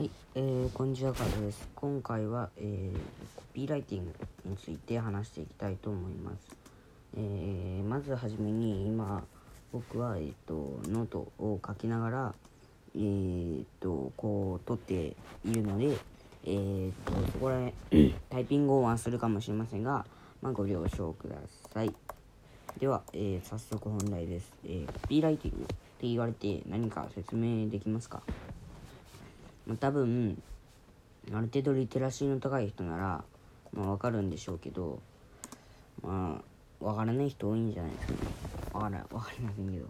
はい、えー、こんにちは、カズです。今回は、えー、コピーライティングについて話していきたいと思います。えー、まずはじめに、今、僕は、えっ、ー、と、ノートを書きながら、えっ、ー、と、こう、撮っているので、えっ、と、そこらへ タイピング音はするかもしれませんが、まあ、ご了承ください。では、え早速本題です。えコピーライティングって言われて何か説明できますか？まあ、多分ある程度リテラシーの高い人なら、まあ、分かるんでしょうけどまあ分からない人多いんじゃないですかね。分から分かりませんけど。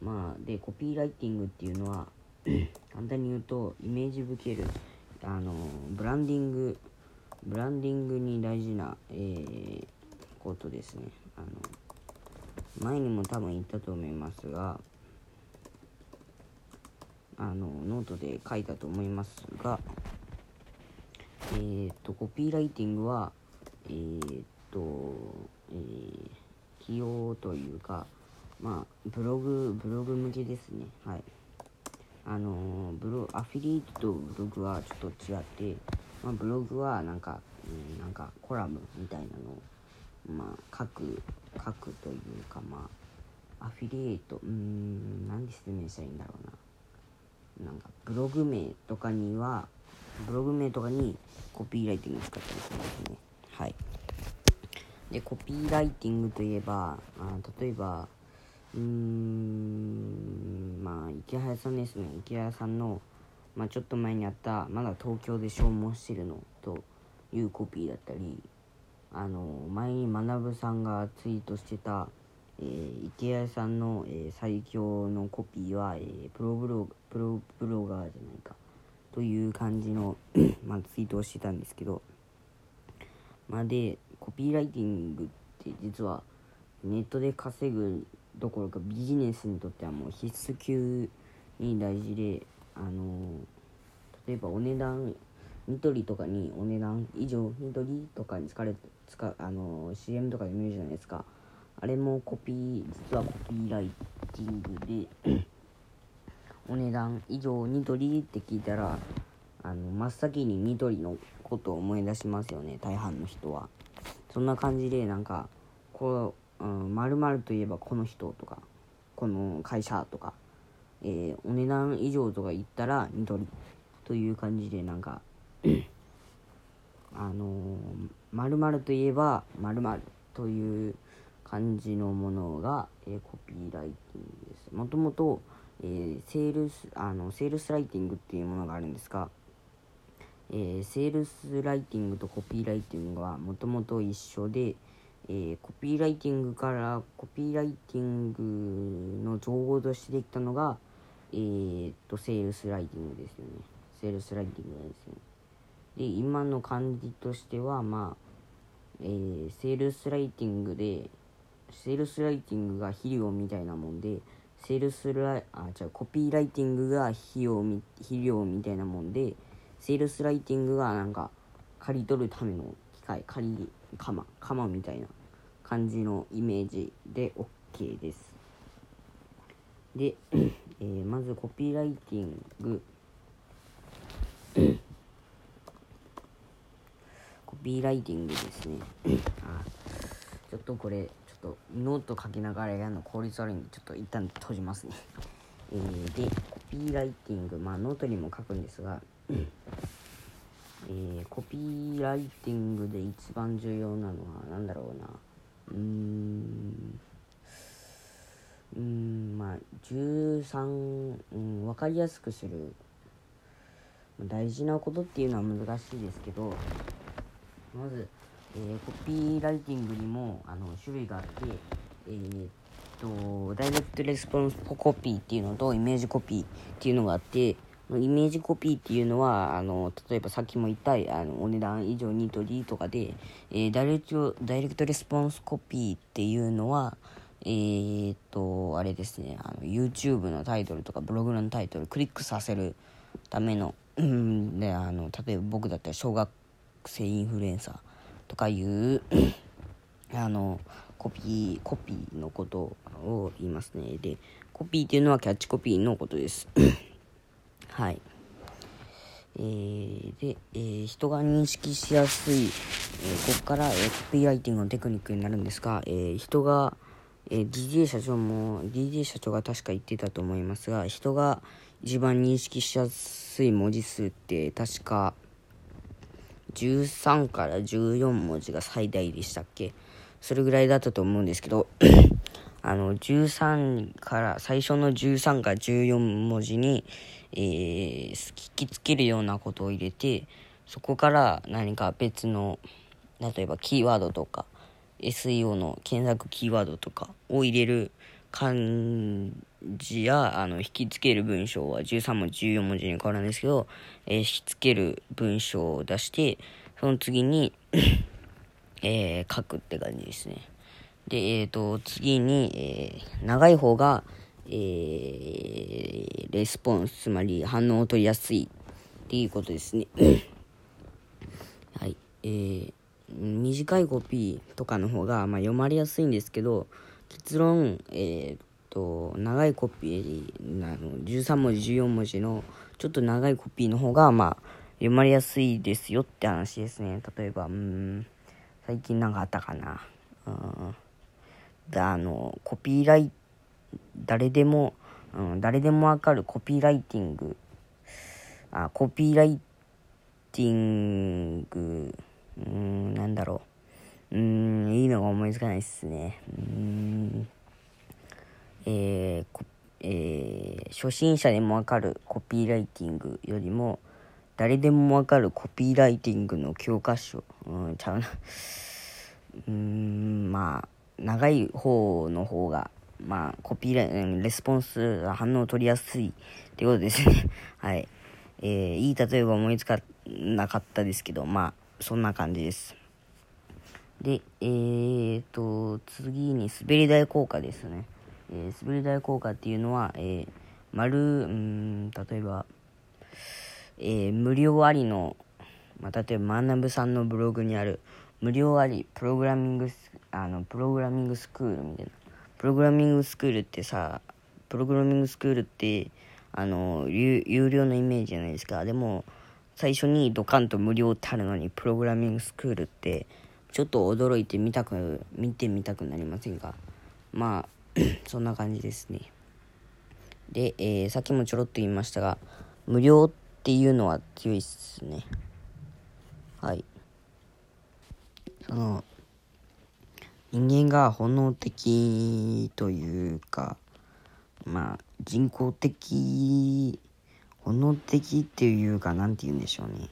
まあでコピーライティングっていうのは 簡単に言うとイメージづけるあのブランディングブランディングに大事な、えー、ことですね。あの前にも多分言ったと思いますがあのノートで書いたと思いますがえっ、とコピーライティングはえっ、と、えー、起用というかまあブログブログ向けですね。はい。あのブロアフィリエイトとブログはちょっと違って、まあ、ブログはなんか、うん、なんかコラムみたいなのをまあ書く書くというかまあアフィリエイトうん何で説明したらいいんだろうな。なんかブログ名とかにはブログ名とかにコピーライティング使ったりしますね。はい。でコピーライティングといえばあ例えばうーんまあ池早さんですね。池早さんの、まあ、ちょっと前にあったまだ東京で消耗してるのというコピーだったりあの前に学さんがツイートしてたえー、池谷さんの、えー、最強のコピーは、えー、プロブロプロブロガーじゃないか。という感じの まあ、ツイートをしてたんですけど、まあ、でコピーライティングって実はネットで稼ぐどころかビジネスにとってはもう必須級に大事であの例えばお値段ニトリとかにお値段以上ニトリとかに使われ使あの CM とかで見るじゃないですか。あれもコピー実はコピーライティングで お値段以上ニトリって聞いたらあの真っ先にニトリのことを思い出しますよね大半の人は。そんな感じでなんかこう、うん、〇〇といえばこの人とかこの会社とか、えー、お値段以上とか言ったらニトリという感じでなんか あの〇〇といえば〇〇という感じのものが、え、コピーライティングです。もともと、えー、セールスあのセールスライティングっていうものがあるんですが、えー、セールスライティングとコピーライティングはもともと一緒で、えー、コピーライティングからコピーライティングの造語としてできたのが、えー、とセールスライティングですよねセールスライティングですよねで今の感じとしてはまあ、え、セールスライティングでセールスライティングが肥料みたいなもんでセールスライあ違うコピーライティングが肥料み肥料みたいなもんでセールスライティングがなんか刈り取るための機械刈り鎌鎌みたいな感じのイメージで OK です。で、えー、まずコピーライティング。コピーライティングですね。あちょっとこれっとノート書きながらやるの効率悪いんでちょっと一旦閉じますね。えー、でコピーライティング。まあノートにも書くんですが、えー、コピーライティングで一番重要なのは何だろうな。うーん。うんまあ13、うん、分かりやすくする。大事なことっていうのは難しいですけどまずえ、コピーライティングにもあの種類があって、えー、とダイレクトレスポンスコピーっていうのとイメージコピーっていうのがあってイメージコピーっていうのはあの例えばさっきも言ったあのお値段以上ニトリとかで、えー、ダイレクトダイレクトレスポンスコピーっていうのはえー、っとあれですねあの YouTube のタイトルとかブログのタイトルクリックさせるためのであの例えば僕だったら小学生インフルエンサーとかいう あのコピーコピーのことを言いますね。でコピーっていうのはキャッチコピーのことです。はい。えー、で、えー、人が認識しやすい、えー、ここから、えー、コピーライティングのテクニックになるんですが、えー、人が、えー、DJ 社長も DJ 社長が確か言ってたと思いますが人が一番認識しやすい文字数って確か13から14文字が最大でしたっけ？それぐらいだったと思うんですけど あの13から最初の13から14文字に、えー、聞きつけるようなことを入れてそこから何か別の例えばキーワードとか SEO の検索キーワードとかを入れる漢字やあの引きつける文章は13文字14文字に変わるんですけど、えー、引きつける文章を出してその次に えー、書くって感じですね。でえっ、ー、と次に、えー、長い方が、えー、レスポンスつまり反応を取りやすいっていうことですね。はい。えー短いコピーとかの方が、まあ、読まれやすいんですけど結論、えー、っと長いコピーあの13文字14文字のちょっと長いコピーの方が、まあ、読まれやすいですよって話ですね。例えばうん最近なんかあったかな。うんあのコピーライ誰でも、うん、誰でもわかるコピーライティング。あコピーライティング。うん、なんだろう。うん、いいのが思いつかないっすね。うん、えー、えー、初心者でもわかるコピーライティングよりも、誰でもわかるコピーライティングの教科書、うん、ちゃうな。うん、まあ、長い方の方が、まあ、コピーライティングレスポンス、反応を取りやすいってことですね。はい。えー、いい例えば思いつかなかったですけど、まあ、そんな感じです。で、えーと、次に滑り台効果ですね。えー、滑り台効果っていうのは、えー、丸、うん、例えば、えー、無料ありの、まあ、例えば、マンナブさんのブログにある、無料あり、プログラミング、あの、プログラミングスクールみたいな。プログラミングスクールってさ、プログラミングスクールって、あの、有料のイメージじゃないですか。でも、最初にドカンと無料ってあるのにプログラミングスクールってちょっと驚いてみたく見てみたくなりませんか？まあ そんな感じですね。で、えー、さっきもちょろっと言いましたが無料っていうのは強いっすね。はい。その人間が本能的というかまあ人工的本能的っていうか何て言うんでしょうね。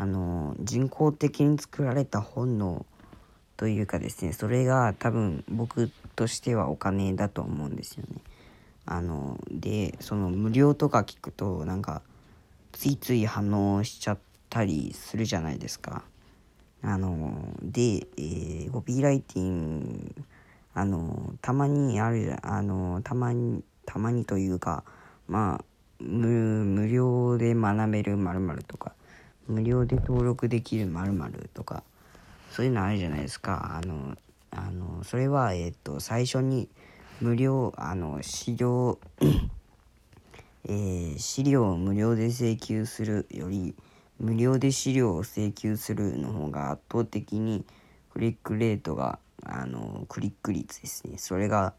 あの人工的に作られた本能というかですねそれが多分僕としてはお金だと思うんですよね。あのでその無料とか聞くとなんかついつい反応しちゃったりするじゃないですか。あので、えー、コピーライティングあのたまにあるあのたまにたまにというかまあ無無料で学べる〇〇とか無料で登録できる〇〇とかそういうのあるじゃないですか。あのあのそれはえっ、と最初に無料あの資料えー、資料を無料で請求するより無料で資料を請求するの方が圧倒的にクリックレートがあのクリック率ですね。それが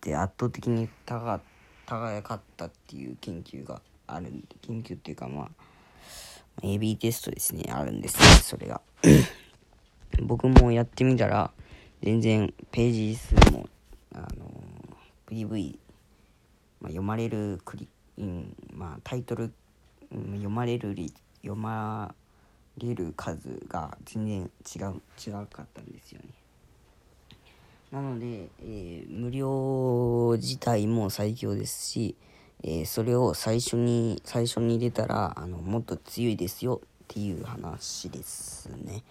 で圧倒的に高かっ高かったっていう研究がある研究っていうかまあ AB テストですねあるんですねそれが。僕もやってみたら全然ページ数もあの PV、まあ、読まれるクリ、うん、まあタイトル、うん、読まれる読まれる数が全然違う違かったんですよね。なので、えー、無料自体も最強ですし、え、それを最初に最初に入れたらあのもっと強いですよっていう話ですね。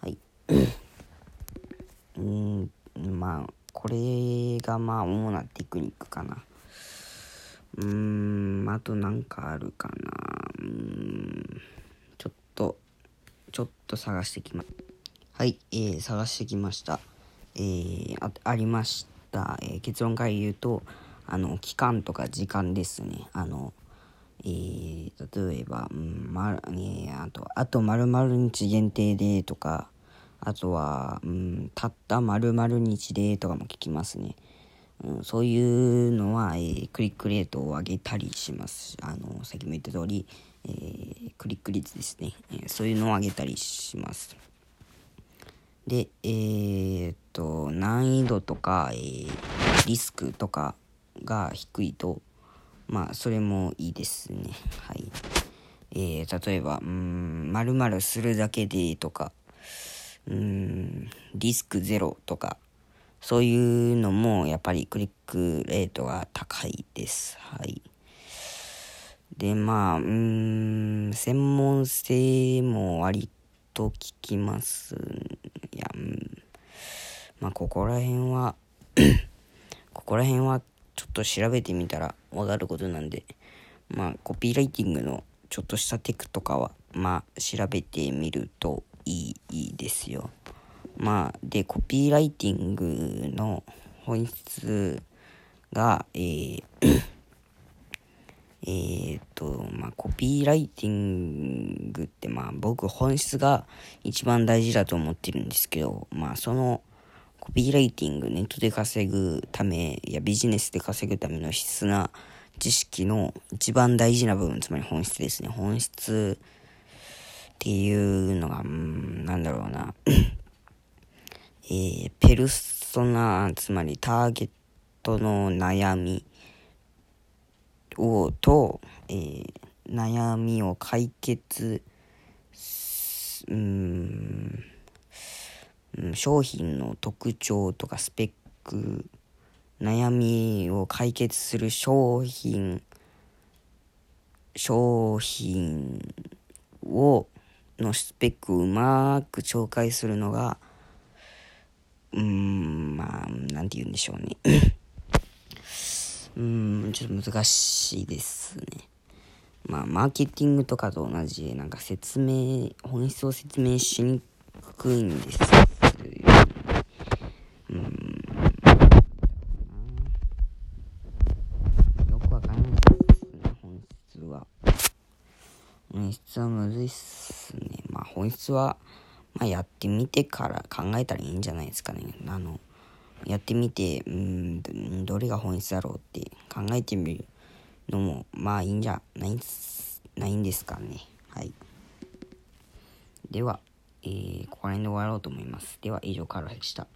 はい。うんまあこれがまあ主なテクニックかな。うーんあとなんかあるかな。うんちょっとちょっと探してきまはい、えー、探してきました。えー、あありました、えー、結論から言うとあの期間とか時間ですねあの、えー、例えば、うんまえー、あと、あと〇〇日限定でとか、あとは、うん、たった〇〇日でとかも聞きますね。うん、そういうのは、えー、クリックレートを上げたりします。あの、さっきも言った通り、えー、クリック率ですね、えー、そういうのを上げたりします。で、えー、っと、難易度とか、えー、リスクとかが低いと、まあ、それもいいですね。はい。えー、例えば、うん、〇〇するだけでとか、うん、リスクゼロとか、そういうのもやっぱりクリックレートが高いです。はい。で、まあ、うん、専門性も割と聞きます。いや、うん、まあ、ここら辺は ここら辺はちょっと調べてみたらわかることなんで、まあ、コピーライティングのちょっとしたテクとかは、まあ、調べてみるといいですよ。まあ、で、コピーライティングの本質が、えー え、っと、まあ、コピーライティングって、まあ、僕本質が一番大事だと思ってるんですけど、まあ、その、コピーライティング、ネットで稼ぐため、いや、ビジネスで稼ぐための必須な知識の一番大事な部分、つまり本質ですね。本質っていうのが、うん、なんだろうな。えー、ペルソナ、つまりターゲットの悩みを、と、えー、悩みを解決、うん、商品の特徴とかスペック悩みを解決する商品商品をのスペックをうまく紹介するのがうんまあなんて言うんでしょうね。うんちょっと難しいですね。まあマーケティングとかと同じなんか説明本質を説明しにくいんですう本質はむずいっすね。まあ本質は、まあやってみてから考えたらいいんじゃないですかね。あの、やってみて、うん、どれが本質だろうって考えてみるのも、まあいいんじゃないないんですかね。はい。では。えー、ここら辺で終わろうと思います。では以上からでした。